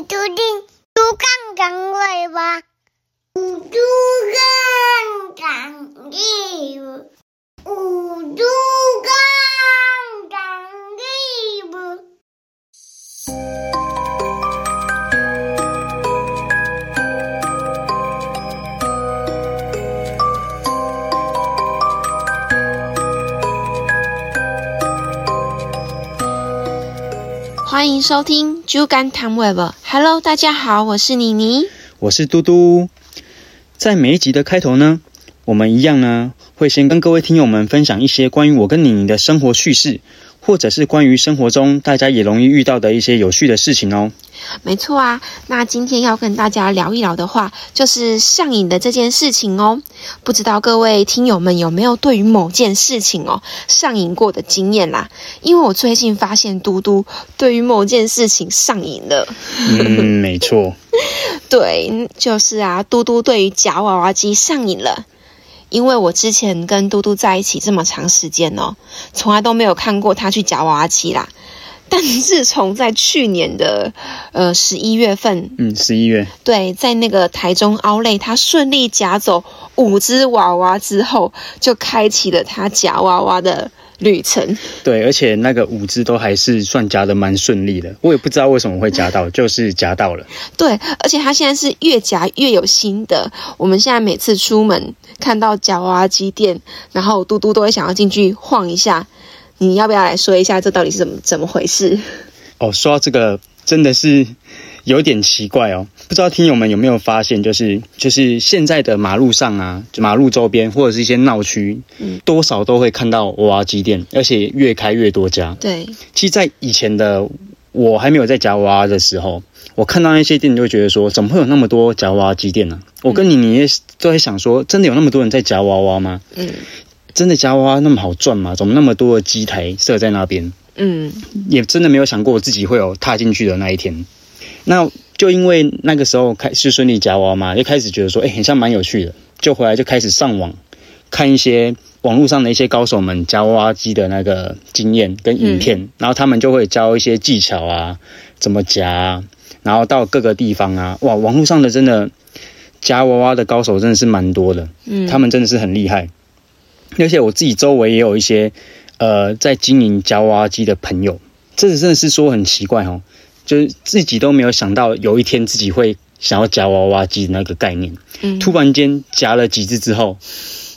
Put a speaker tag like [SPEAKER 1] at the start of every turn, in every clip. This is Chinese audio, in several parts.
[SPEAKER 1] 你注定猪杠杠尾巴，猪杠杠尾巴，
[SPEAKER 2] 欢迎收听《猪肝汤 Web》。Hello，大家好，我是妮妮。
[SPEAKER 3] 我是嘟嘟。在每一集的开头呢，我们一样呢会先跟各位听友们分享一些关于我跟妮妮的生活趣事，或者是关于生活中大家也容易遇到的一些有趣的事情哦。
[SPEAKER 2] 没错啊，那今天要跟大家聊一聊的话，就是上瘾的这件事情哦。不知道各位听友们有没有对于某件事情哦上瘾过的经验啦？因为我最近发现嘟嘟对于某件事情上瘾了。
[SPEAKER 3] 嗯，没错。
[SPEAKER 2] 对，就是啊，嘟嘟对于夹娃娃机上瘾了。因为我之前跟嘟嘟在一起这么长时间哦，从来都没有看过他去夹娃娃机啦。但自从在去年的呃十一月份，
[SPEAKER 3] 嗯，十一月，
[SPEAKER 2] 对，在那个台中奥莱，他顺利夹走五只娃娃之后，就开启了他夹娃娃的旅程。
[SPEAKER 3] 对，而且那个五只都还是算夹的蛮顺利的。我也不知道为什么会夹到，就是夹到了。
[SPEAKER 2] 对，而且他现在是越夹越有心得。我们现在每次出门看到夹娃娃机店，然后嘟嘟都会想要进去晃一下。你要不要来说一下这到底是怎么怎么回事？
[SPEAKER 3] 哦，说到这个真的是有点奇怪哦，不知道听友们有没有发现，就是就是现在的马路上啊，马路周边或者是一些闹区，嗯，多少都会看到娃娃机店，而且越开越多家。
[SPEAKER 2] 对，
[SPEAKER 3] 其实，在以前的我还没有在夹娃娃的时候，我看到那些店就会觉得说，怎么会有那么多夹娃娃机店呢？我跟你你也都会想说，真的有那么多人在夹娃娃吗？嗯。真的夹娃娃那么好赚吗？怎么那么多的机台设在那边？嗯，也真的没有想过我自己会有踏进去的那一天。那就因为那个时候开始顺利夹娃娃嘛，就开始觉得说，哎，很像蛮有趣的。就回来就开始上网看一些网络上的一些高手们夹娃娃机的那个经验跟影片，然后他们就会教一些技巧啊，怎么夹，啊然后到各个地方啊，哇，网络上的真的夹娃娃的高手真的是蛮多的，嗯，他们真的是很厉害。而且我自己周围也有一些，呃，在经营夹娃娃机的朋友，这真的是说很奇怪哦，就是自己都没有想到有一天自己会想要夹娃娃机的那个概念，嗯，突然间夹了几只之后，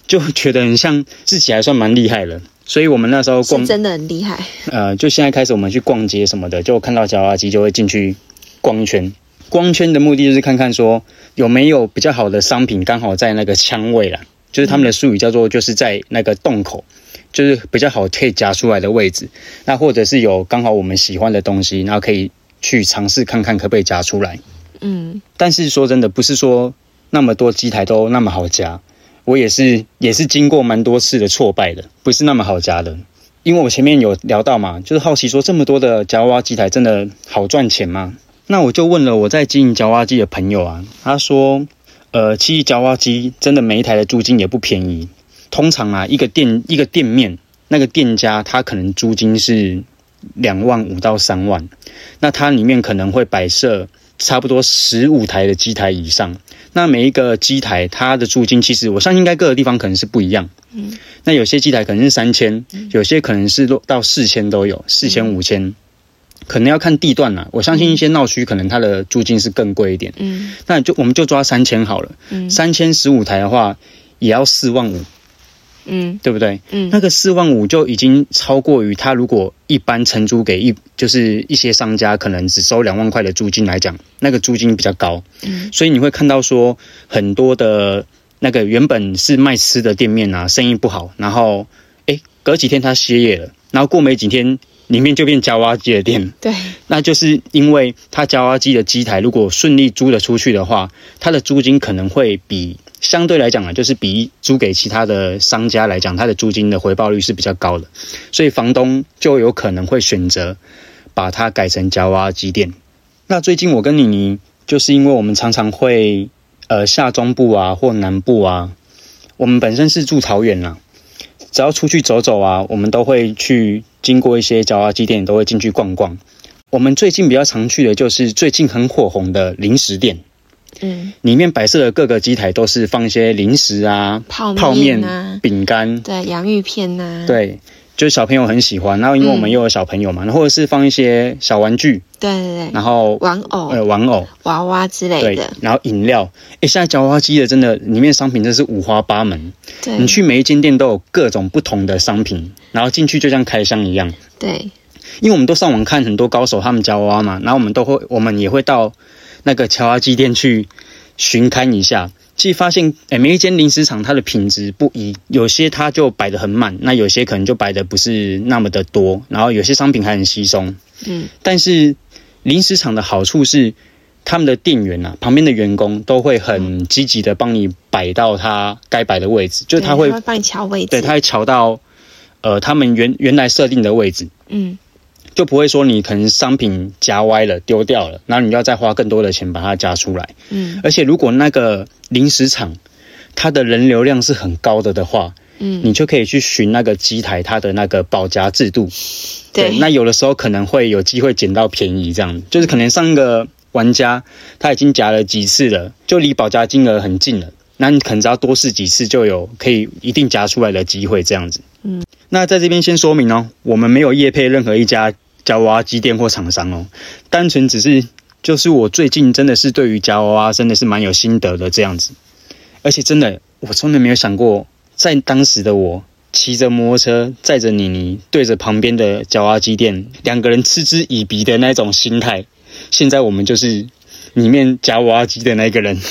[SPEAKER 3] 就觉得很像自己还算蛮厉害了，所以我们那时候逛
[SPEAKER 2] 真的很厉害，
[SPEAKER 3] 呃，就现在开始我们去逛街什么的，就看到夹娃娃机就会进去逛一圈，逛圈的目的就是看看说有没有比较好的商品刚好在那个枪位啦。就是他们的术语叫做，就是在那个洞口，就是比较好可以夹出来的位置。那或者是有刚好我们喜欢的东西，然后可以去尝试看看可不可以夹出来。嗯，但是说真的，不是说那么多机台都那么好夹。我也是也是经过蛮多次的挫败的，不是那么好夹的。因为我前面有聊到嘛，就是好奇说这么多的夹娃娃机台真的好赚钱吗？那我就问了我在经营夹娃娃机的朋友啊，他说。呃，其实夹娃娃机真的每一台的租金也不便宜。通常啊，一个店一个店面那个店家，他可能租金是两万五到三万。那它里面可能会摆设差不多十五台的机台以上。那每一个机台它的租金，其实我相信应该各个地方可能是不一样。嗯。那有些机台可能是三千，有些可能是落到四千都有，四千五千。可能要看地段啦，我相信一些闹区可能它的租金是更贵一点。嗯，那就我们就抓三千好了。嗯，三千十五台的话也要四万五。嗯，对不对？嗯，那个四万五就已经超过于他如果一般承租给一就是一些商家可能只收两万块的租金来讲，那个租金比较高。嗯，所以你会看到说很多的那个原本是卖吃的店面啊，生意不好，然后哎隔几天他歇业了，然后过没几天。里面就变夹娃娃机的店，
[SPEAKER 2] 对，
[SPEAKER 3] 那就是因为它夹娃娃机的机台如果顺利租了出去的话，它的租金可能会比相对来讲啊，就是比租给其他的商家来讲，它的租金的回报率是比较高的，所以房东就有可能会选择把它改成夹娃娃机店。那最近我跟妮妮就是因为我们常常会呃下中部啊或南部啊，我们本身是住桃园啊，只要出去走走啊，我们都会去。经过一些夹娃娃机店，都会进去逛逛。我们最近比较常去的就是最近很火红的零食店，
[SPEAKER 2] 嗯，
[SPEAKER 3] 里面摆设的各个机台都是放一些零食啊、
[SPEAKER 2] 泡
[SPEAKER 3] 泡面饼干，
[SPEAKER 2] 对，洋芋片呐、
[SPEAKER 3] 对，就是小朋友很喜欢。然后因为我们
[SPEAKER 2] 嗯
[SPEAKER 3] 又有小朋友嘛，或者是放一些小玩具，
[SPEAKER 2] 对对对，
[SPEAKER 3] 然后
[SPEAKER 2] 玩偶、
[SPEAKER 3] 呃玩偶，
[SPEAKER 2] 娃娃之类
[SPEAKER 3] 对
[SPEAKER 2] 的，，
[SPEAKER 3] 然后饮料。诶，现在夹娃娃机的真的里面商品真是五花八门，
[SPEAKER 2] 对，
[SPEAKER 3] 你去每一间店都有各种不同的商品，然后进去就像开箱一样。
[SPEAKER 2] 对，
[SPEAKER 3] 因为我们都上网看很多高手他们夹娃娃嘛，然后我们都会，我们也会到那个夹娃娃机店去巡看一下。其实发现，诶，每一间零食厂它的品质不一，有些它就摆得很满，那有些可能就摆的不是那么的多，然后有些商品还很稀松。
[SPEAKER 2] 嗯，
[SPEAKER 3] 但是零食厂的好处是，他们的店员啊，旁边的员工都会很积极的帮你摆到他该摆的位置，就是
[SPEAKER 2] 对
[SPEAKER 3] 他会
[SPEAKER 2] 会帮你调位置，
[SPEAKER 3] 对，他会调到呃他们原原来设定的位置。
[SPEAKER 2] 嗯，
[SPEAKER 3] 就不会说你可能商品夹歪了丢掉了，然后你要再花更多的钱把它夹出来。
[SPEAKER 2] 嗯
[SPEAKER 3] 而且如果那个临时厂它的人流量是很高的的话，
[SPEAKER 2] 嗯，
[SPEAKER 3] 你就可以去寻那个机台它的那个保夹制度。
[SPEAKER 2] 对，
[SPEAKER 3] 那有的时候可能会有机会捡到便宜，这样就是可能上一个玩家他已经夹了几次了，就离保夹金额很近了。那你可能只要多试几次，就有可以一定夹出来的机会，这样子。
[SPEAKER 2] 嗯，
[SPEAKER 3] 那在这边先说明哦，我们没有业配任何一家夹娃娃机店或厂商哦，单纯只是就是我最近真的是对于夹娃娃真的是蛮有心得的这样子，而且真的我从来没有想过，在当时的我骑着摩托车载着妮妮，对着旁边的夹娃娃机店，两个人嗤之以鼻的那种心态，现在我们就是里面夹娃娃机的那个人。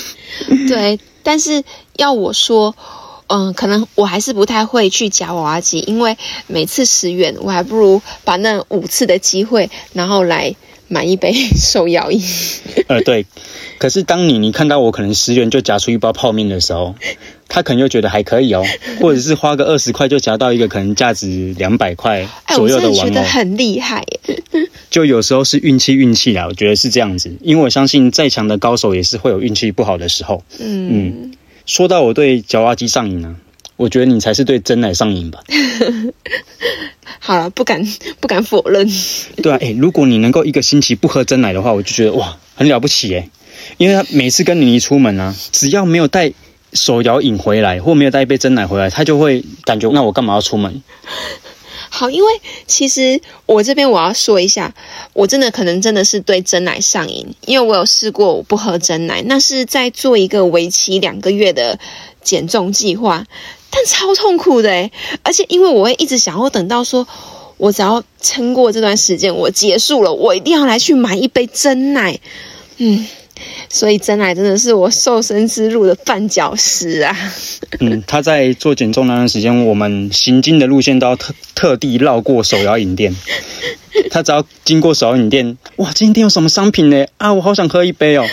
[SPEAKER 2] 对，但是要我说，嗯，可能我还是不太会去夹娃娃机，因为每次十元，我还不如把那五次的机会，然后来买一杯 手摇饮。
[SPEAKER 3] 呃，对。可是当你你看到我可能十元就夹出一包泡面的时候，他可能又觉得还可以哦，或者是花个二十块就夹到一个可能价值两百块
[SPEAKER 2] 哎，我
[SPEAKER 3] 左右
[SPEAKER 2] 真的觉
[SPEAKER 3] 的玩偶，
[SPEAKER 2] 得很厉害耶。
[SPEAKER 3] 就有时候是运气运气啦，我觉得是这样子，因为我相信再强的高手也是会有运气不好的时候。
[SPEAKER 2] 嗯，
[SPEAKER 3] 说到我对夹娃娃机上瘾啊，我觉得你才是对真奶上瘾吧？
[SPEAKER 2] 好了，不敢不敢否认。
[SPEAKER 3] 对啊，诶，如果你能够一个星期不喝真奶的话，我就觉得哇，很了不起诶。因为他每次跟妮妮出门啊，只要没有带手摇饮回来，或没有带一杯真奶回来，他就会感觉那我干嘛要出门？
[SPEAKER 2] 好，因为其实我这边我要说一下，我真的可能真的是对真奶上瘾，因为我有试过我不喝真奶，那是在做一个为期两个月的减重计划，但超痛苦的诶，而且因为我会一直想要等到说。我只要撑过这段时间，我结束了，我一定要来去买一杯真奶，嗯，所以真奶真的是我瘦身之路的绊脚石啊。
[SPEAKER 3] 嗯，他在做减重那段时间，我们行进的路线都要特特地绕过手摇饮店。他只要经过手摇饮店，哇，这间店有什么商品呢？啊，我好想喝一杯哦。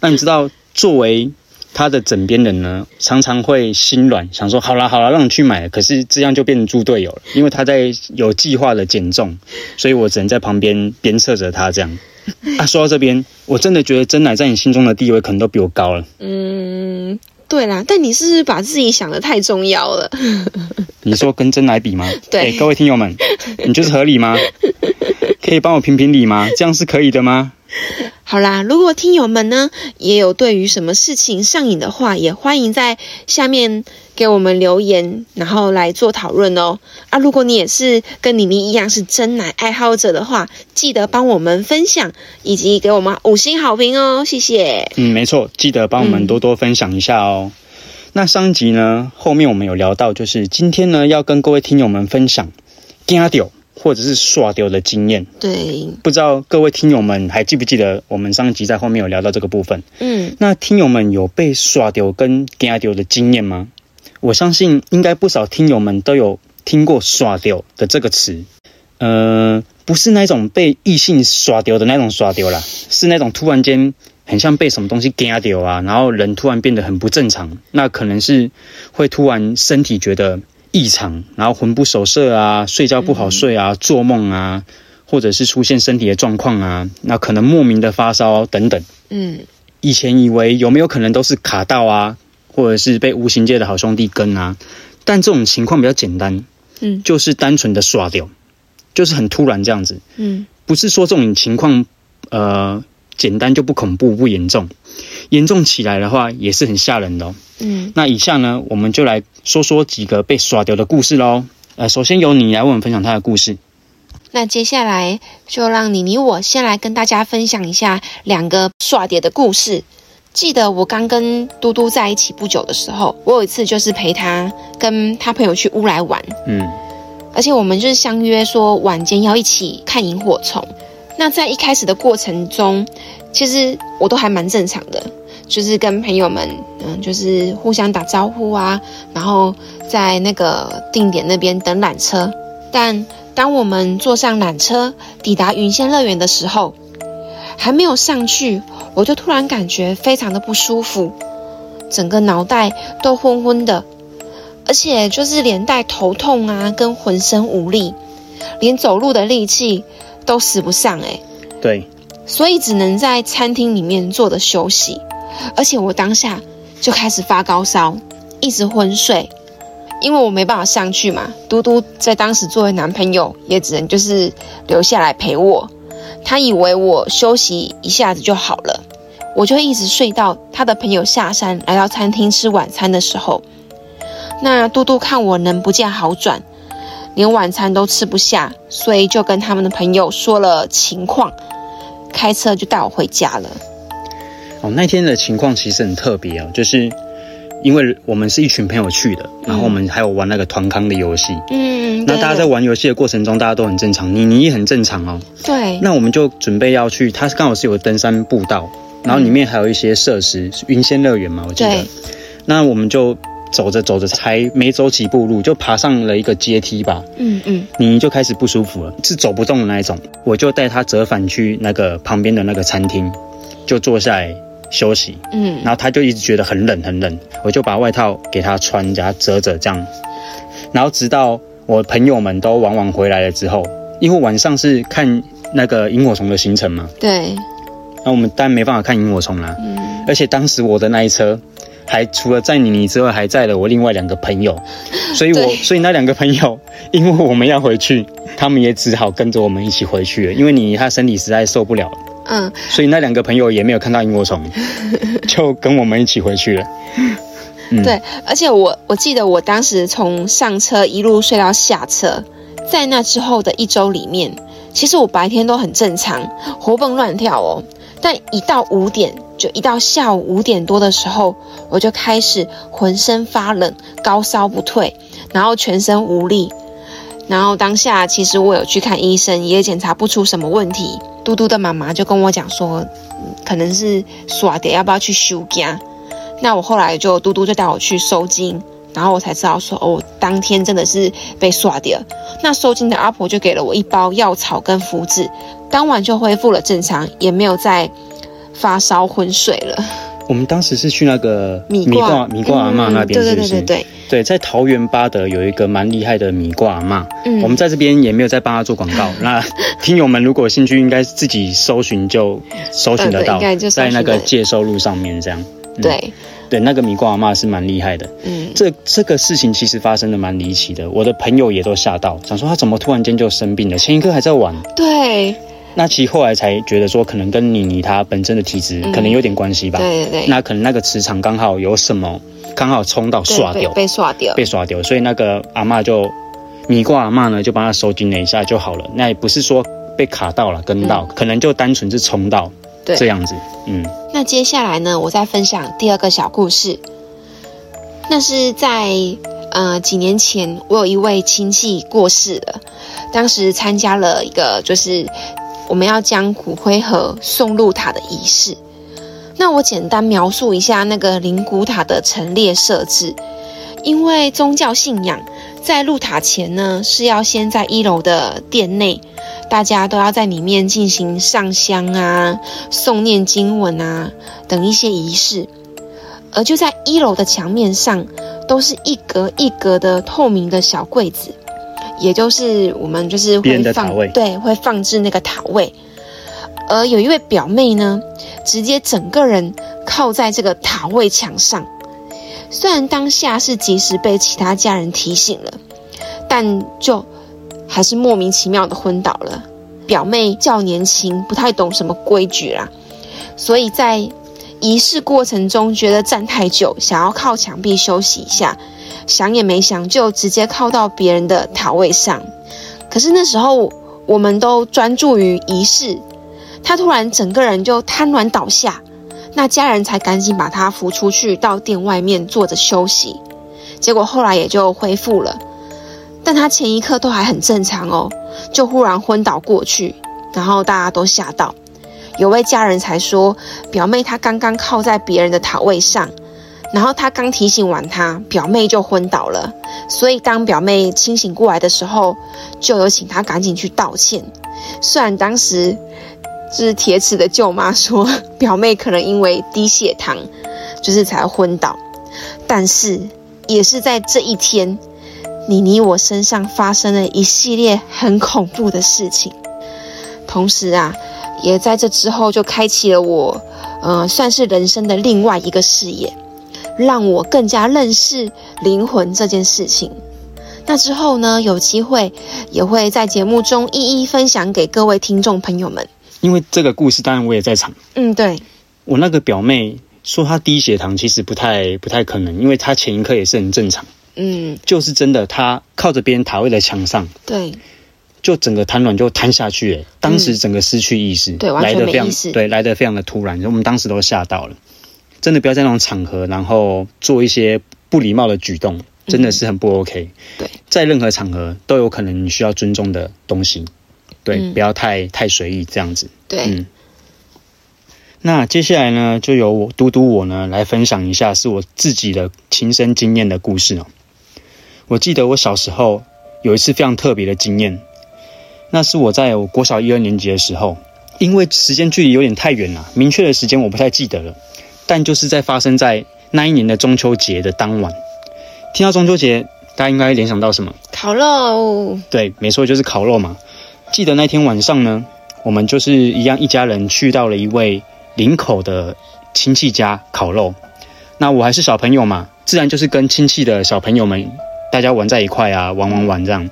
[SPEAKER 3] 那你知道，作为他的枕边人呢，常常会心软，想说好啦好啦，让你去买。可是这样就变成猪队友了，因为他在有计划的减重，所以我只能在旁边鞭策着他这样。啊，说到这边，我真的觉得真奶在你心中的地位可能都比我高了。
[SPEAKER 2] 嗯，对啦，但你是不是把自己想的太重要了？
[SPEAKER 3] 你说跟真奶比吗？
[SPEAKER 2] 对
[SPEAKER 3] 诶各位听友们，你就是合理吗？可以帮我评评理吗？这样是可以的吗？
[SPEAKER 2] 好啦，如果听友们呢也有对于什么事情上瘾的话，也欢迎在下面给我们留言，然后来做讨论哦。啊，如果你也是跟妮妮一样是真奶爱好者的话，记得帮我们分享以及给我们五星好评哦，谢谢。
[SPEAKER 3] 嗯，没错，记得帮我们多多分享一下哦。那上一集呢，后面我们有聊到，就是今天呢要跟各位听友们分享惊丢或者是刷丢的经验。
[SPEAKER 2] 对，
[SPEAKER 3] 不知道各位听友们还记不记得我们上一集在后面有聊到这个部分？
[SPEAKER 2] 嗯，
[SPEAKER 3] 那听友们有被刷丢跟惊丢的经验吗？我相信应该不少听友们都有听过“耍丢”的这个词。呃，不是那种被异性耍丢的那种耍丢啦，是那种突然间很像被什么东西惊丢啊，然后人突然变得很不正常。那可能是会突然身体觉得异常，然后魂不守舍啊，睡觉不好睡啊，做梦啊，或者是出现身体的状况啊，那可能莫名的发烧等等。
[SPEAKER 2] 嗯，
[SPEAKER 3] 以前以为有没有可能都是卡到啊，或者是被无形界的好兄弟跟啊，但这种情况比较简单，
[SPEAKER 2] 嗯
[SPEAKER 3] 就是单纯的刷掉，就是很突然这样子，
[SPEAKER 2] 嗯，
[SPEAKER 3] 不是说这种情况呃简单就不恐怖不严重，严重起来的话也是很吓人的哦。
[SPEAKER 2] 嗯，
[SPEAKER 3] 那以下呢，我们就来说说几个被耍掉的故事喽。呃，首先由你来为我们分享他的故事。
[SPEAKER 2] 那接下来就让你你我先来跟大家分享一下两个耍碟的故事。记得我刚跟嘟嘟在一起不久的时候，我有一次就是陪他跟他朋友去乌来玩，
[SPEAKER 3] 嗯
[SPEAKER 2] 而且我们就是相约说晚间要一起看萤火虫。那在一开始的过程中，其实我都还蛮正常的，就是跟朋友们，嗯，就是互相打招呼啊，然后在那个定点那边等缆车。但当我们坐上缆车抵达云仙乐园的时候，还没有上去，我就突然感觉非常的不舒服，整个脑袋都昏昏的，而且就是连带头痛啊，跟浑身无力，连走路的力气都使不上诶、
[SPEAKER 3] 对，
[SPEAKER 2] 所以只能在餐厅里面坐着休息。而且我当下就开始发高烧，一直昏睡，因为我没办法上去嘛。嘟嘟在当时作为男朋友，也只能就是留下来陪我。他以为我休息一下子就好了，我就一直睡到他的朋友下山来到餐厅吃晚餐的时候。那嘟嘟看我能不见好转，连晚餐都吃不下，所以就跟他们的朋友说了情况，开车就带我回家了。
[SPEAKER 3] 哦，那天的情况其实很特别哦，就是因为我们是一群朋友去的，然后我们还有玩那个团康的游戏。
[SPEAKER 2] 嗯，
[SPEAKER 3] 那大家在玩游戏的过程中，大家都很正常，你你也很正常哦。
[SPEAKER 2] 对，
[SPEAKER 3] 那我们就准备要去，它刚好是有登山步道，然后里面还有一些设施，云仙乐园嘛，我记得
[SPEAKER 2] 对。
[SPEAKER 3] 那我们就走着走着，才没走几步路，就爬上了一个阶梯吧。
[SPEAKER 2] 嗯嗯
[SPEAKER 3] 你就开始不舒服了，是走不动的那一种。我就带他折返去那个旁边的那个餐厅，就坐下来休息。
[SPEAKER 2] 嗯
[SPEAKER 3] 然后他就一直觉得很冷很冷，我就把外套给他穿，给他折着这样。然后直到我朋友们都往往回来了之后，因为晚上是看那个萤火虫的行程嘛，
[SPEAKER 2] 对，
[SPEAKER 3] 那我们当然没办法看萤火虫啦。
[SPEAKER 2] 嗯
[SPEAKER 3] 而且当时我的那一车，还除了载你你之外，还载了我另外两个朋友，所以我所以那两个朋友，因为我们要回去，他们也只好跟着我们一起回去了。因为你他身体实在受不了了，
[SPEAKER 2] 嗯，
[SPEAKER 3] 所以那两个朋友也没有看到萤火虫，就跟我们一起回去了。嗯
[SPEAKER 2] 对，而且我我记得我当时从上车一路睡到下车，在那之后的一周里面，其实我白天都很正常，活蹦乱跳哦。但一到五点，就一到下午五点多的时候，我就开始浑身发冷，高烧不退，然后全身无力。然后当下其实我有去看医生，也检查不出什么问题。嘟嘟的妈妈就跟我讲说，可能是耍的，要不要去休家？那我后来就嘟嘟就带我去收金，然后我才知道说，哦，当天真的是被耍掉。那收金的阿婆就给了我一包药草跟符纸，当晚就恢复了正常，也没有再发烧昏睡了。
[SPEAKER 3] 我们当时是去那个
[SPEAKER 2] 米
[SPEAKER 3] 米挂
[SPEAKER 2] 挂
[SPEAKER 3] 米挂阿嬷那边，
[SPEAKER 2] 嗯对对
[SPEAKER 3] 是不是？
[SPEAKER 2] 对对对，
[SPEAKER 3] 对，在桃园八德有一个蛮厉害的米挂阿嬷，
[SPEAKER 2] 嗯
[SPEAKER 3] 我们在这边也没有在帮他做广告。那 听友们如果有兴趣，应该自己搜寻就搜寻得到，在那个介收路上面这样。嗯
[SPEAKER 2] 对，
[SPEAKER 3] 对，那个米挂阿嬷是蛮厉害的。
[SPEAKER 2] 嗯，
[SPEAKER 3] 这这个事情其实发生的蛮离奇的，我的朋友也都吓到，想说他怎么突然间就生病了，前一刻还在玩。
[SPEAKER 2] 对
[SPEAKER 3] 那其实后来才觉得说，可能跟妮妮她本身的体质
[SPEAKER 2] 嗯
[SPEAKER 3] 可能有点关系吧。
[SPEAKER 2] 对对对，
[SPEAKER 3] 那可能那个磁场刚好有什么，刚好冲到刷掉，
[SPEAKER 2] 被被刷掉，
[SPEAKER 3] 被刷掉，所以那个阿嬷就米挂阿嬷呢就帮他收紧了一下就好了。那也不是说被卡到了跟到，可能就单纯是冲到
[SPEAKER 2] 对
[SPEAKER 3] 这样子。嗯，
[SPEAKER 2] 那接下来呢，我再分享第二个小故事。那是在呃几年前，我有一位亲戚过世了，当时参加了一个就是我们要将骨灰盒送入塔的仪式。那我简单描述一下那个灵骨塔的陈列设置，因为宗教信仰，在入塔前呢是要先在一楼的殿内。大家都要在里面进行上香啊、诵念经文啊等一些仪式，而就在一楼的墙面上，都是一格一格的透明的小柜子，也就是我们就是会放
[SPEAKER 3] 位
[SPEAKER 2] 对会放置那个塔位。而有一位表妹呢，直接整个人靠在这个塔位墙上，虽然当下是及时被其他家人提醒了，但就还是莫名其妙的昏倒了。表妹较年轻，不太懂什么规矩啦，所以在仪式过程中觉得站太久，想要靠墙壁休息一下，想也没想就直接靠到别人的塔位上。可是那时候我们都专注于仪式，他突然整个人就瘫软倒下，那家人才赶紧把他扶出去到店外面坐着休息。结果后来也就恢复了，但他前一刻都还很正常哦，就忽然昏倒过去，然后大家都吓到，有位家人才说，表妹她刚刚靠在别人的塔位上，然后他刚提醒完她，表妹就昏倒了，所以当表妹清醒过来的时候，就有请她赶紧去道歉。虽然当时就是铁齿的舅妈说，表妹可能因为低血糖，就是才昏倒，但是。也是在这一天，妮妮我身上发生了一系列很恐怖的事情。同时啊，也在这之后就开启了我，呃，算是人生的另外一个视野，让我更加认识灵魂这件事情。那之后呢，有机会也会在节目中一一分享给各位听众朋友们。
[SPEAKER 3] 因为这个故事，当然我也在场。
[SPEAKER 2] 嗯，对，
[SPEAKER 3] 我那个表妹。说她低血糖其实不太不太可能，因为她前一刻也是很正常。
[SPEAKER 2] 嗯，
[SPEAKER 3] 就是真的，她靠着别人塔位的墙上，
[SPEAKER 2] 对，
[SPEAKER 3] 就整个瘫软就瘫下去，哎，当时整个失去意识，
[SPEAKER 2] 对，完全没意识，
[SPEAKER 3] 对，来的非常的突然，我们当时都吓到了。真的不要在那种场合，然后做一些不礼貌的举动，真的是很不 OK。
[SPEAKER 2] 对，
[SPEAKER 3] 在任何场合都有可能你需要尊重的东西，对，不要太太随意这样子。
[SPEAKER 2] 对，嗯。
[SPEAKER 3] 那接下来呢，就由我嘟嘟我呢来分享一下是我自己的亲身经验的故事哦。我记得我小时候有一次非常特别的经验，那是我在我国小一二年级的时候，因为时间距离有点太远了，明确的时间我不太记得了，但就是在发生在那一年的中秋节的当晚。听到中秋节，大家应该联想到什么？
[SPEAKER 2] 烤肉。
[SPEAKER 3] 对，没错，就是烤肉嘛。记得那天晚上呢，我们就是一样一家人去到了一位。林口的亲戚家烤肉，那我还是小朋友嘛，自然就是跟亲戚的小朋友们大家玩在一块啊，玩玩玩这样。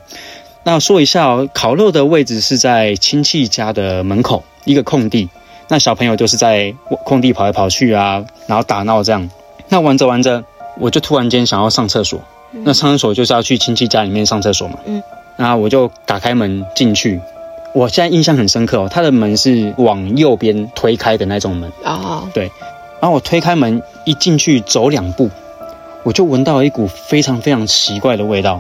[SPEAKER 3] 那说一下哦，烤肉的位置是在亲戚家的门口一个空地，那小朋友就是在空地跑来跑去啊，然后打闹这样。那玩着玩着，我就突然间想要上厕所，那上厕所就是要去亲戚家里面上厕所嘛，嗯，那我就打开门进去。我现在印象很深刻哦，他的门是往右边推开的那种门。
[SPEAKER 2] 哦，
[SPEAKER 3] 对，然后我推开门一进去走两步，我就闻到一股非常非常奇怪的味道，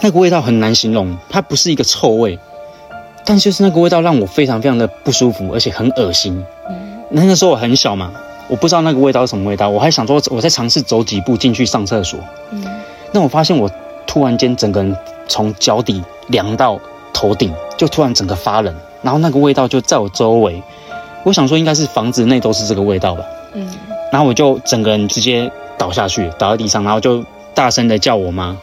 [SPEAKER 3] 那个味道很难形容，它不是一个臭味，但就是那个味道让我非常非常的不舒服，而且很恶心。嗯，那个时候我很小嘛，我不知道那个味道是什么味道，我还想说我在尝试走几步进去上厕所，嗯，那我发现我突然间整个人从脚底凉到。头顶就突然整个发冷，然后那个味道就在我周围，我想说应该是房子内都是这个味道吧。嗯，然后我就整个人直接倒下去，倒在地上，然后就大声的叫我妈。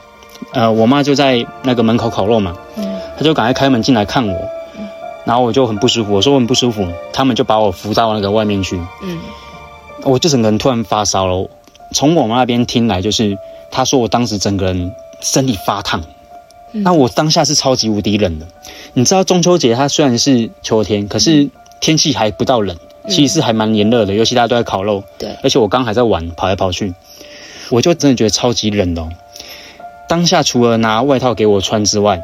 [SPEAKER 3] 呃，我妈就在那个门口烤肉嘛，嗯，她就赶快开门进来看我，然后我就很不舒服，我说我很不舒服，他们就把我扶到那个外面去。嗯，我就整个人突然发烧了，从我妈那边听来就是他说我当时整个人身体发烫。那我当下是超级无敌冷的，你知道中秋节它虽然是秋天，可是天气还不到冷，其实是还蛮炎热的，尤其大家都在烤肉。
[SPEAKER 2] 对，
[SPEAKER 3] 而且我刚还在玩，跑来跑去，我就真的觉得超级冷哦。当下除了拿外套给我穿之外，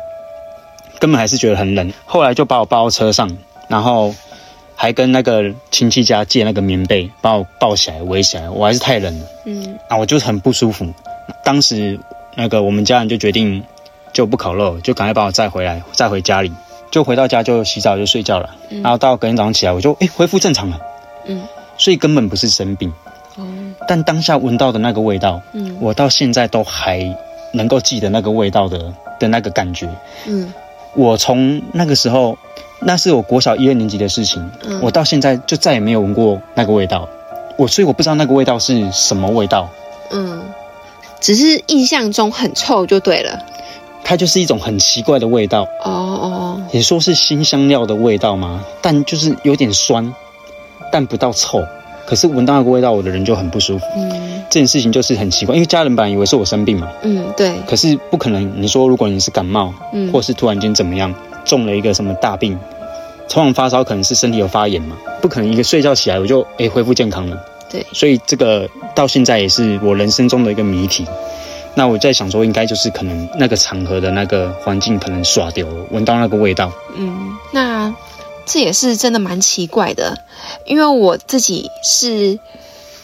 [SPEAKER 3] 根本还是觉得很冷。后来就把我抱到车上，然后还跟那个亲戚家借那个棉被，把我抱起来围起来，我还是太冷了。嗯，啊，我就很不舒服。当时那个我们家人就决定。就不烤肉，就赶快把我载回来，载回家里，就回到家就洗澡就睡觉了。然后到隔天早上起来，我就诶恢复正常了。嗯，所以根本不是生病。哦，但当下闻到的那个味道，嗯，我到现在都还能够记得那个味道的的那个感觉。嗯，我从那个时候，那是我国小一二年级的事情，我到现在就再也没有闻过那个味道。我所以我不知道那个味道是什么味道。
[SPEAKER 2] 嗯，只是印象中很臭就对了。
[SPEAKER 3] 它就是一种很奇怪的味道
[SPEAKER 2] 哦哦，
[SPEAKER 3] 也说是新香料的味道吗？但就是有点酸，但不到臭。可是闻到那个味道，我的人就很不舒服。嗯，这件事情就是很奇怪，因为家人本来以为是我生病嘛。
[SPEAKER 2] 嗯，对。
[SPEAKER 3] 可是不可能，你说如果你是感冒，嗯，或是突然间怎么样，中了一个什么大病，通常发烧可能是身体有发炎嘛，不可能一个睡觉起来我就诶恢复健康了。
[SPEAKER 2] 对，
[SPEAKER 3] 所以这个到现在也是我人生中的一个谜题。那我在想说，应该就是可能那个场合的那个环境可能耍丢，闻到那个味道。
[SPEAKER 2] 嗯，那这也是真的蛮奇怪的，因为我自己是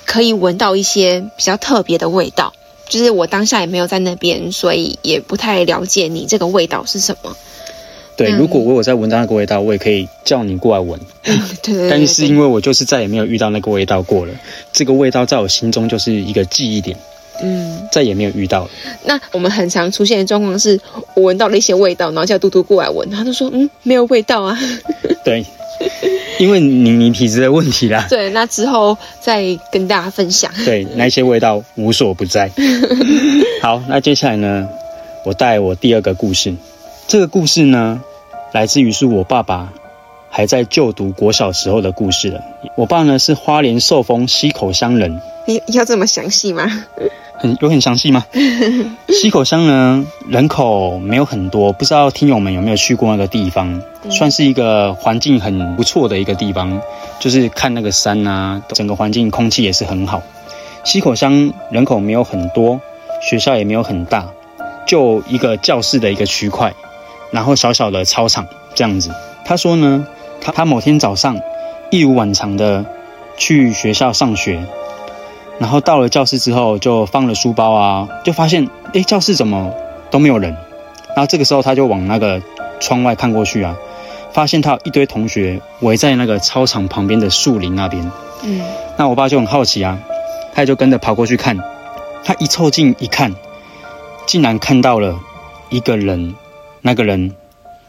[SPEAKER 2] 可以闻到一些比较特别的味道，就是我当下也没有在那边，所以也不太了解你这个味道是什么。
[SPEAKER 3] 对，
[SPEAKER 2] 嗯
[SPEAKER 3] 如果我有在闻到那个味道，我也可以叫你过来闻。
[SPEAKER 2] 对对对，
[SPEAKER 3] 但是因
[SPEAKER 2] 为
[SPEAKER 3] 为我就是再也没有遇到那个味道过了，这个味道在我心中就是一个记忆点，
[SPEAKER 2] 嗯，
[SPEAKER 3] 再也没有遇到了。
[SPEAKER 2] 那我们很常出现的状况是，我闻到了一些味道，然后叫嘟嘟过来闻，他就说嗯没有味道啊。
[SPEAKER 3] 对，因为你你体质的问题啦。
[SPEAKER 2] 对，那之后再跟大家分享。
[SPEAKER 3] 对，那些味道无所不在。好，那接下来呢，我带我第二个故事。这个故事呢，来自于是我爸爸还在就读国小时候的故事了。我爸呢是花莲寿丰溪口乡人，
[SPEAKER 2] 你要这么详细吗？
[SPEAKER 3] 很有很详细吗？溪口乡呢人口没有很多，不知道听友们有没有去过那个地方？算是一个环境很不错的一个地方，就是看那个山啊，整个环境空气也是很好。溪口乡人口没有很多，学校也没有很大，就一个教室的一个区块，然后小小的操场这样子。他说呢，他他某天早上一如往常的去学校上学，然后到了教室之后就放了书包啊，就发现诶教室怎么都没有人。然后这个时候他就往那个窗外看过去啊，发现他有一堆同学围在那个操场旁边的树林那边。
[SPEAKER 2] 嗯，
[SPEAKER 3] 那我爸就很好奇啊，他就跟着跑过去看。他一凑近一看，竟然看到了一个人，那个人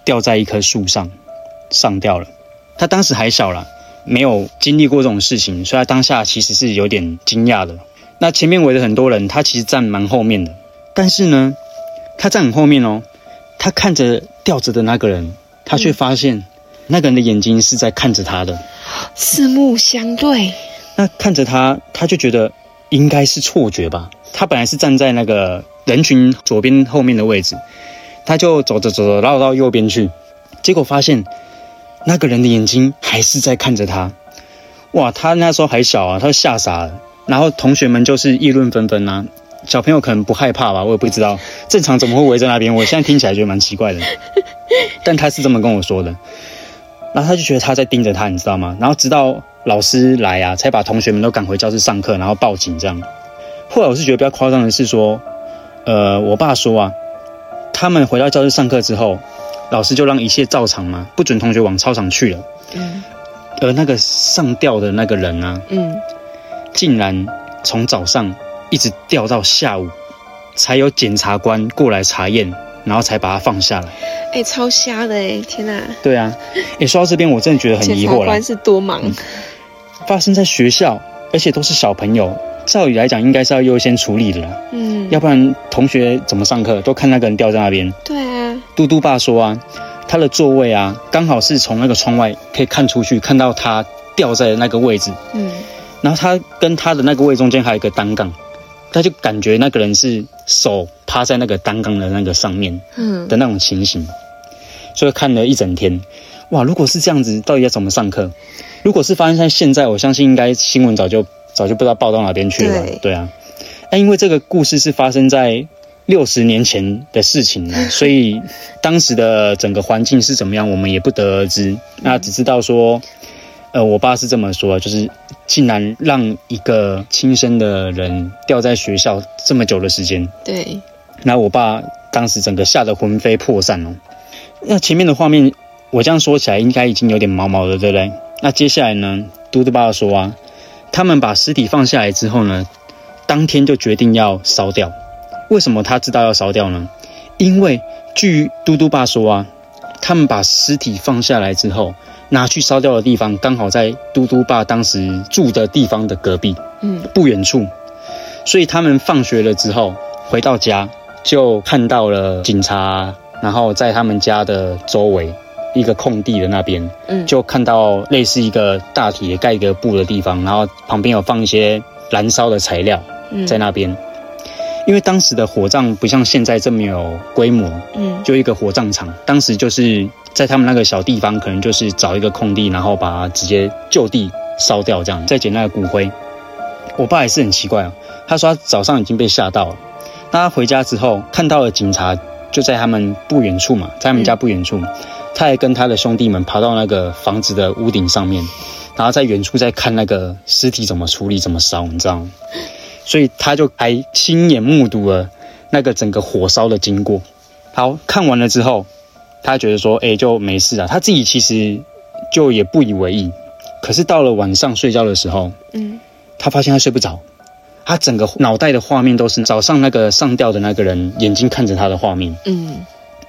[SPEAKER 3] 掉在一棵树上，上吊了。他当时还小了，没有经历过这种事情，所以他当下其实是有点惊讶的。那前面围了很多人，他其实站蛮后面的，但是呢，他站很后面哦，他看着吊着的那个人，他却发现那个人的眼睛是在看着他的。
[SPEAKER 2] 四目相对。
[SPEAKER 3] 那看着他，他就觉得应该是错觉吧。他本来是站在那个人群左边后面的位置，他就走着走着绕到右边去，结果发现那个人的眼睛还是在看着他。哇，他那时候还小啊，他吓傻了。然后同学们就是议论纷纷啊，小朋友可能不害怕吧，我也不知道。正常怎么会围在那边？我现在听起来觉得蛮奇怪的，但他是这么跟我说的。然后他就觉得他在盯着他，你知道吗？然后直到老师来啊，才把同学们都赶回教室上课，然后报警这样。后来我是觉得比较夸张的是说，呃，我爸说啊，他们回到教室上课之后，老师就让一切照常嘛，不准同学往操场去了。
[SPEAKER 2] 嗯
[SPEAKER 3] 而那个上吊的那个人啊，
[SPEAKER 2] 嗯，
[SPEAKER 3] 竟然从早上一直吊到下午，才有检察官过来查验，然后才把他放下来。
[SPEAKER 2] 哎、超瞎的哎！天哪，
[SPEAKER 3] 对啊，诶，说到这边，我真的觉得很疑惑了
[SPEAKER 2] 察官。是多忙。
[SPEAKER 3] 发生在学校，而且都是小朋友，照理来讲应该是要优先处理的啦，
[SPEAKER 2] 嗯，
[SPEAKER 3] 要不然同学怎么上课都看那个人吊在那边。
[SPEAKER 2] 对啊，
[SPEAKER 3] 嘟嘟爸说啊，他的座位啊，刚好是从那个窗外可以看出去，看到他吊在那个位置，
[SPEAKER 2] 嗯。
[SPEAKER 3] 然后他跟他的那个位中间还有一个单杠，他就感觉那个人是手趴在那个单杠的那个上面
[SPEAKER 2] 嗯，
[SPEAKER 3] 的那种情形，所以看了一整天。哇，如果是这样子，到底要怎么上课？如果是发生在现在，我相信应该新闻早就早就不知道报到哪边去了。
[SPEAKER 2] 对
[SPEAKER 3] 对啊，那因为这个故事是发生在六十年前的事情呢，所以当时的整个环境是怎么样，我们也不得而知。那只知道说，呃，我爸是这么说，就是竟然让一个亲生的人掉在学校这么久的时间，
[SPEAKER 2] 对，
[SPEAKER 3] 那我爸当时整个吓得魂飞魄散哦。那前面的画面，我这样说起来应该已经有点毛毛了，对不对？那接下来呢，嘟嘟爸爸说啊，他们把尸体放下来之后呢，当天就决定要烧掉。为什么他知道要烧掉呢？因为据嘟嘟爸说啊，他们把尸体放下来之后，拿去烧掉的地方刚好在嘟嘟爸当时住的地方的隔壁。
[SPEAKER 2] 嗯
[SPEAKER 3] 不远处，所以他们放学了之后回到家，就看到了警察，然后在他们家的周围一个空地的那边，
[SPEAKER 2] 嗯，
[SPEAKER 3] 就看到类似一个大体盖一个布的地方，然后旁边有放一些燃烧的材料
[SPEAKER 2] 嗯。
[SPEAKER 3] 在那边。因为当时的火葬不像现在这么有规模，
[SPEAKER 2] 嗯。
[SPEAKER 3] 就一个火葬场，当时就是在他们那个小地方，可能就是找一个空地，然后把它直接就地烧掉，这样再捡那个骨灰。我爸也是很奇怪啊，他说他早上已经被吓到了，那他回家之后看到了警察就在他们不远处嘛，在他们家不远处，他还跟他的兄弟们爬到那个房子的屋顶上面，然后在远处在看那个尸体怎么处理、怎么烧，你知道吗？所以他就还亲眼目睹了那个整个火烧的经过。好看完了之后，他觉得说，哎，就没事了。他自己其实就也不以为意。可是到了晚上睡觉的时候，
[SPEAKER 2] 嗯
[SPEAKER 3] 他发现他睡不着，他整个脑袋的画面都是早上那个上吊的那个人眼睛看着他的画面。
[SPEAKER 2] 嗯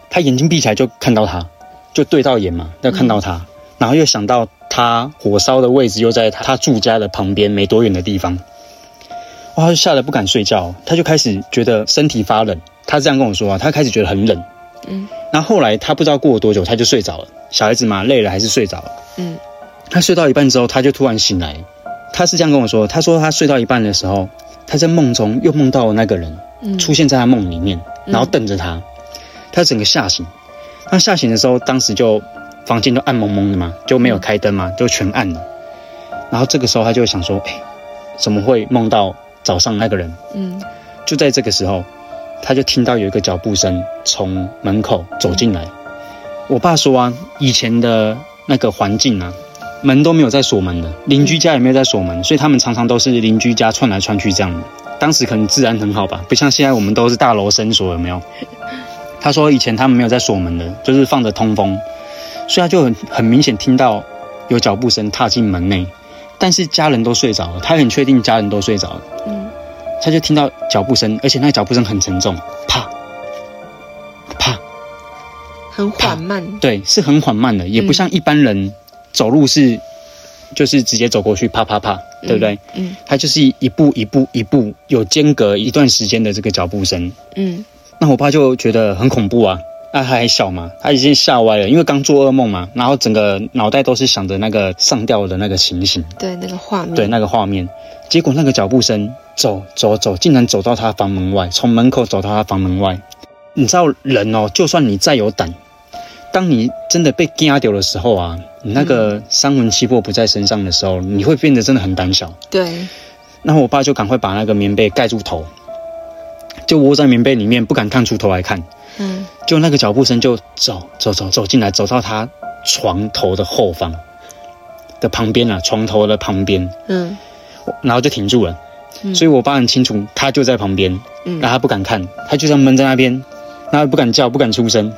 [SPEAKER 3] 他眼睛闭起来就看到他，就对到眼嘛，要看到他，然后又想到他火烧的位置又在他他住家的旁边没多远的地方，哇，他就吓得不敢睡觉，他就开始觉得身体发冷。他这样跟我说啊，他开始觉得很冷。
[SPEAKER 2] 嗯，
[SPEAKER 3] 然后后来他不知道过了多久，他就睡着了。小孩子嘛，累了还是睡着了。
[SPEAKER 2] 嗯
[SPEAKER 3] 他睡到一半之后，他就突然醒来。他是这样跟我说，他说他睡到一半的时候，他在梦中又梦到了那个人。
[SPEAKER 2] 嗯
[SPEAKER 3] 出现在他梦里面，然后瞪着他，他整个吓醒。他下醒的时候，当时就房间都暗蒙蒙的嘛，就没有开灯嘛，就全暗了。然后这个时候他就想说，哎，怎么会梦到早上那个人？
[SPEAKER 2] 嗯
[SPEAKER 3] 就在这个时候，他就听到有一个脚步声从门口走进来。我爸说啊，以前的那个环境啊，门都没有在锁门的，邻居家也没有在锁门，所以他们常常都是邻居家窜来窜去这样的。当时可能治安很好吧，不像现在我们都是大楼深锁，有没有？他说以前他们没有在锁门的，就是放着通风，所以他就很很明显听到有脚步声踏进门内，但是家人都睡着了，他很确定家人都睡着了。
[SPEAKER 2] 嗯
[SPEAKER 3] 他就听到脚步声，而且那个脚步声很沉重，啪啪，
[SPEAKER 2] 很缓慢。
[SPEAKER 3] 对，是很缓慢的，也不像一般人走路是就是直接走过去，啪啪啪，对不对？
[SPEAKER 2] 嗯
[SPEAKER 3] 他就是一步一步一步有间隔一段时间的这个脚步声。
[SPEAKER 2] 嗯
[SPEAKER 3] 那我爸就觉得很恐怖啊，啊他还小嘛，他已经吓歪了，因为刚做噩梦嘛，然后整个脑袋都是想着那个上吊的那个情形。
[SPEAKER 2] 对，那个画面。
[SPEAKER 3] 对那个画面。结果那个脚步声走走走，竟然走到他房门外，从门口走到他房门外。你知道人哦，就算你再有胆，当你真的被惊掉的时候啊，你那个三魂七魄不在身上的时候，你会变得真的很胆小。
[SPEAKER 2] 对
[SPEAKER 3] 然后我爸就赶快把那个棉被盖住头，就窝在棉被里面，不敢探出头来看。
[SPEAKER 2] 嗯
[SPEAKER 3] 就那个脚步声就走走走走进来，走到他床头的后方的旁边啊，床头的旁边。
[SPEAKER 2] 嗯
[SPEAKER 3] 然后就停住了。
[SPEAKER 2] 嗯
[SPEAKER 3] 所以我爸很清楚，他就在旁边，
[SPEAKER 2] 嗯
[SPEAKER 3] 然后他不敢看，他就这样闷在那边，然后不敢叫，不敢出声。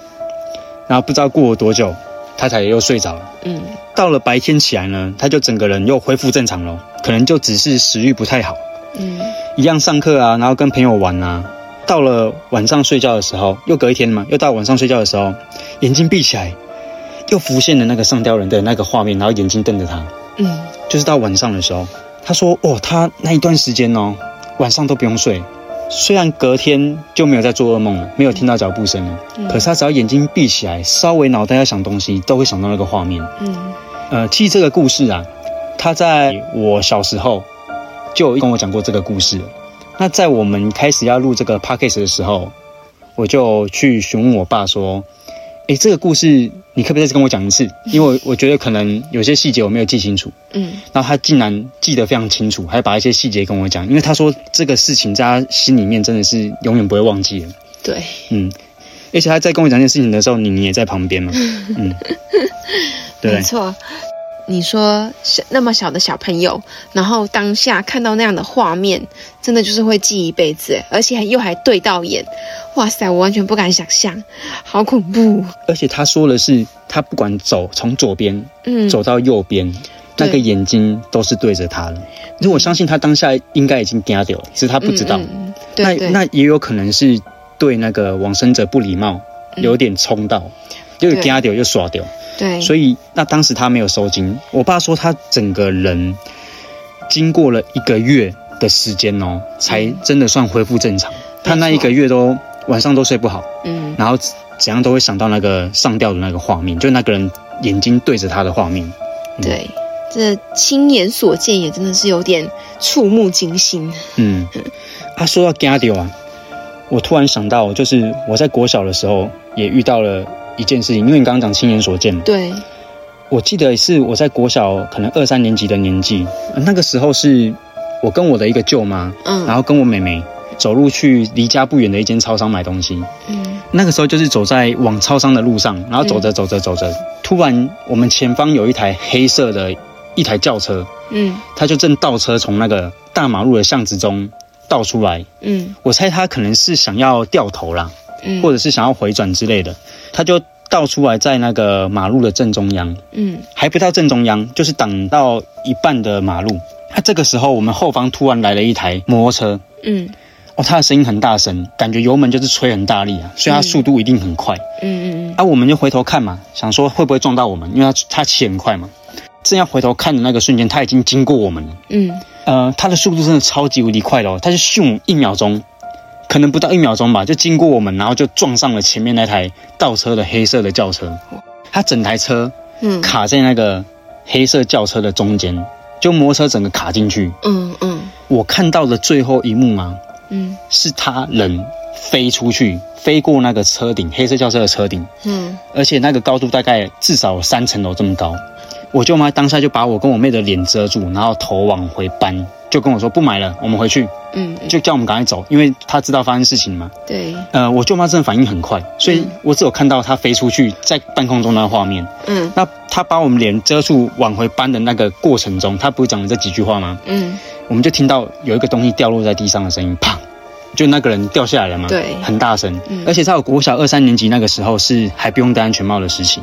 [SPEAKER 3] 然后不知道过了多久，他才又睡着了。
[SPEAKER 2] 嗯
[SPEAKER 3] 到了白天起来呢，他就整个人又恢复正常了，可能就只是食欲不太好，
[SPEAKER 2] 嗯
[SPEAKER 3] 一样上课啊，然后跟朋友玩啊。到了晚上睡觉的时候，又隔一天嘛，又到晚上睡觉的时候，眼睛闭起来，又浮现了那个上吊人的那个画面，然后眼睛瞪着他。
[SPEAKER 2] 嗯
[SPEAKER 3] 就是到晚上的时候，他说：“哦，他那一段时间哦，晚上都不用睡。虽然隔天就没有再做噩梦了，没有听到脚步声了，
[SPEAKER 2] 嗯
[SPEAKER 3] 可是他只要眼睛闭起来，稍微脑袋要想东西，都会想到那个画面。
[SPEAKER 2] 嗯
[SPEAKER 3] 呃，其实这个故事啊，他在我小时候就有跟我讲过这个故事了。那在我们开始要录这个 podcast 的时候，我就去询问我爸说：‘诶，这个故事你可不可以再跟我讲一次？因为我我觉得可能有些细节我没有记清楚。’
[SPEAKER 2] 嗯
[SPEAKER 3] 然后他竟然记得非常清楚，还把一些细节跟我讲，因为他说这个事情在他心里面真的是永远不会忘记的。
[SPEAKER 2] 对，
[SPEAKER 3] 嗯，而且他在跟我讲这件事情的时候，你你也在旁边嘛，嗯，对？
[SPEAKER 2] 没错。你说小那么小的小朋友，然后当下看到那样的画面，真的就是会记一辈子，而且又还对到眼，哇塞，我完全不敢想象，好恐怖。
[SPEAKER 3] 而且他说的是，他不管走从左边
[SPEAKER 2] 嗯，
[SPEAKER 3] 走到右边，那个眼睛都是对着他的。因为我相信他当下应该已经惊掉了，只是他不知道。
[SPEAKER 2] 嗯嗯嗯对对，
[SPEAKER 3] 那那也有可能是对那个往生者不礼貌，
[SPEAKER 2] 嗯
[SPEAKER 3] 有点冲到，又
[SPEAKER 2] 对
[SPEAKER 3] 惊掉又耍掉。
[SPEAKER 2] 对，
[SPEAKER 3] 所以那当时他没有收金，我爸说他整个人经过了一个月的时间哦，才真的算恢复正常。他那一个月都晚上都睡不好，
[SPEAKER 2] 嗯。
[SPEAKER 3] 然后怎样都会想到那个上吊的那个画面，就那个人眼睛对着他的画面。
[SPEAKER 2] 对，这亲眼所见也真的是有点触目惊心。
[SPEAKER 3] 嗯，啊，说到惊掉啊，我突然想到，就是我在国小的时候也遇到了一件事情，因为你刚刚讲亲眼所见嘛，
[SPEAKER 2] 对，
[SPEAKER 3] 我记得是我在国小可能二三年级的年纪，呃那个时候是我跟我的一个舅妈，
[SPEAKER 2] 嗯。
[SPEAKER 3] 然后跟我妹妹走路去离家不远的一间超商买东西。
[SPEAKER 2] 嗯。
[SPEAKER 3] 那个时候就是走在往超商的路上，然后走着走着走着，突然我们前方有一台黑色的一台轿车，
[SPEAKER 2] 嗯。
[SPEAKER 3] 它就正倒车从那个大马路的巷子中倒出来。
[SPEAKER 2] 嗯。
[SPEAKER 3] 我猜它可能是想要掉头啦，
[SPEAKER 2] 嗯，
[SPEAKER 3] 或者是想要回转之类的，他就倒出来在那个马路的正中央。
[SPEAKER 2] 嗯
[SPEAKER 3] 还不到正中央，就是挡到一半的马路。那、这个时候，我们后方突然来了一台摩托车，
[SPEAKER 2] 嗯
[SPEAKER 3] 哦，它的声音很大声，感觉油门就是吹很大力啊，所以它速度一定很快。
[SPEAKER 2] 嗯嗯嗯
[SPEAKER 3] 啊，我们就回头看嘛，想说会不会撞到我们，因为它它骑很快嘛。正要回头看的那个瞬间，它已经经过我们了。
[SPEAKER 2] 嗯
[SPEAKER 3] 呃，它的速度真的超级无敌快的哦，它就咻一秒钟，可能不到一秒钟吧，就经过我们，然后就撞上了前面那台倒车的黑色的轿车。它整台车
[SPEAKER 2] 嗯
[SPEAKER 3] 卡在那个黑色轿车的中间，就摩托车整个卡进去。
[SPEAKER 2] 嗯嗯
[SPEAKER 3] 我看到的最后一幕啊，
[SPEAKER 2] 嗯
[SPEAKER 3] 是他人飞出去，飞过那个车顶，黑色轿车的车顶，
[SPEAKER 2] 嗯
[SPEAKER 3] 而且那个高度大概至少有三层楼这么高。我舅妈当下就把我跟我妹的脸遮住，然后头往回搬，就跟我说不买了，我们回去，
[SPEAKER 2] 嗯，
[SPEAKER 3] 就叫我们赶快走，因为她知道发生事情嘛。
[SPEAKER 2] 对，
[SPEAKER 3] 呃，我舅妈真的反应很快，所以我只有看到她飞出去在半空中那个画面。
[SPEAKER 2] 嗯
[SPEAKER 3] 那她把我们脸遮住往回搬的那个过程中，她不是讲了这几句话吗？
[SPEAKER 2] 嗯
[SPEAKER 3] 我们就听到有一个东西掉落在地上的声音，砰，就那个人掉下来了嘛，
[SPEAKER 2] 对
[SPEAKER 3] 很大声，
[SPEAKER 2] 嗯
[SPEAKER 3] 而且在我国小二三年级那个时候是还不用戴安全帽的事情。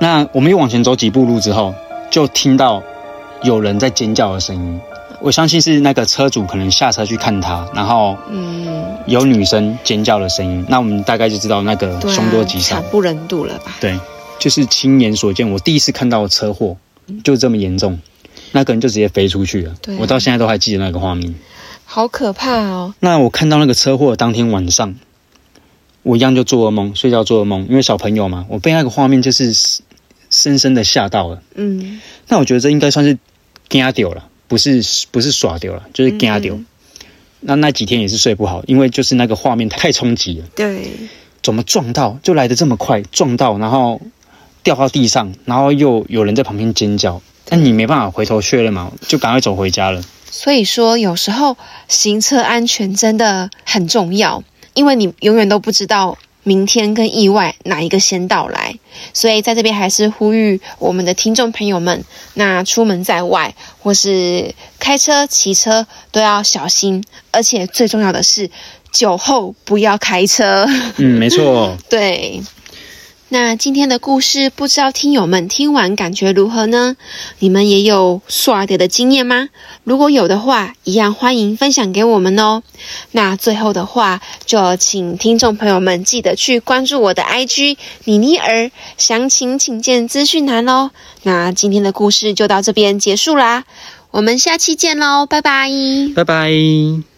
[SPEAKER 3] 那我们又往前走几步路之后，就听到有人在尖叫的声音。我相信是那个车主可能下车去看他，然后
[SPEAKER 2] 嗯，
[SPEAKER 3] 有女生尖叫的声音，那我们大概就知道那个凶多吉少
[SPEAKER 2] 惨。不忍睹了吧？
[SPEAKER 3] 对，就是亲眼所见，我第一次看到车祸就这么严重，那个人就直接飞出去了。
[SPEAKER 2] 对啊
[SPEAKER 3] 我到现在都还记得那个画面。
[SPEAKER 2] 好可怕哦！
[SPEAKER 3] 那我看到那个车祸的当天晚上，我一样就做噩梦，睡觉做噩梦，因为小朋友嘛，我被那个画面就是深深的吓到了。
[SPEAKER 2] 嗯
[SPEAKER 3] 那我觉得这应该算是惊丢了，不是不是耍丢了，就是惊丢。
[SPEAKER 2] 嗯
[SPEAKER 3] 那那几天也是睡不好，因为就是那个画面太冲击了，
[SPEAKER 2] 对，
[SPEAKER 3] 怎么撞到就来的这么快，撞到然后掉到地上，然后又有人在旁边尖叫，但你没办法回头确认嘛，就赶快走回家了。
[SPEAKER 2] 所以说有时候行车安全真的很重要，因为你永远都不知道明天跟意外哪一个先到来。所以在这边还是呼吁我们的听众朋友们，那出门在外或是开车、骑车都要小心，而且最重要的是酒后不要开车。
[SPEAKER 3] 嗯，没错。
[SPEAKER 2] 对，那今天的故事，不知道听友们听完感觉如何呢？你们也有刷碟的经验吗？如果有的话，一样欢迎分享给我们哦。那最后的话，就请听众朋友们记得去关注我的 IG 妮妮儿，详情请见资讯栏哦。那今天的故事就到这边结束啦，我们下期见喽，拜拜。
[SPEAKER 3] 拜拜。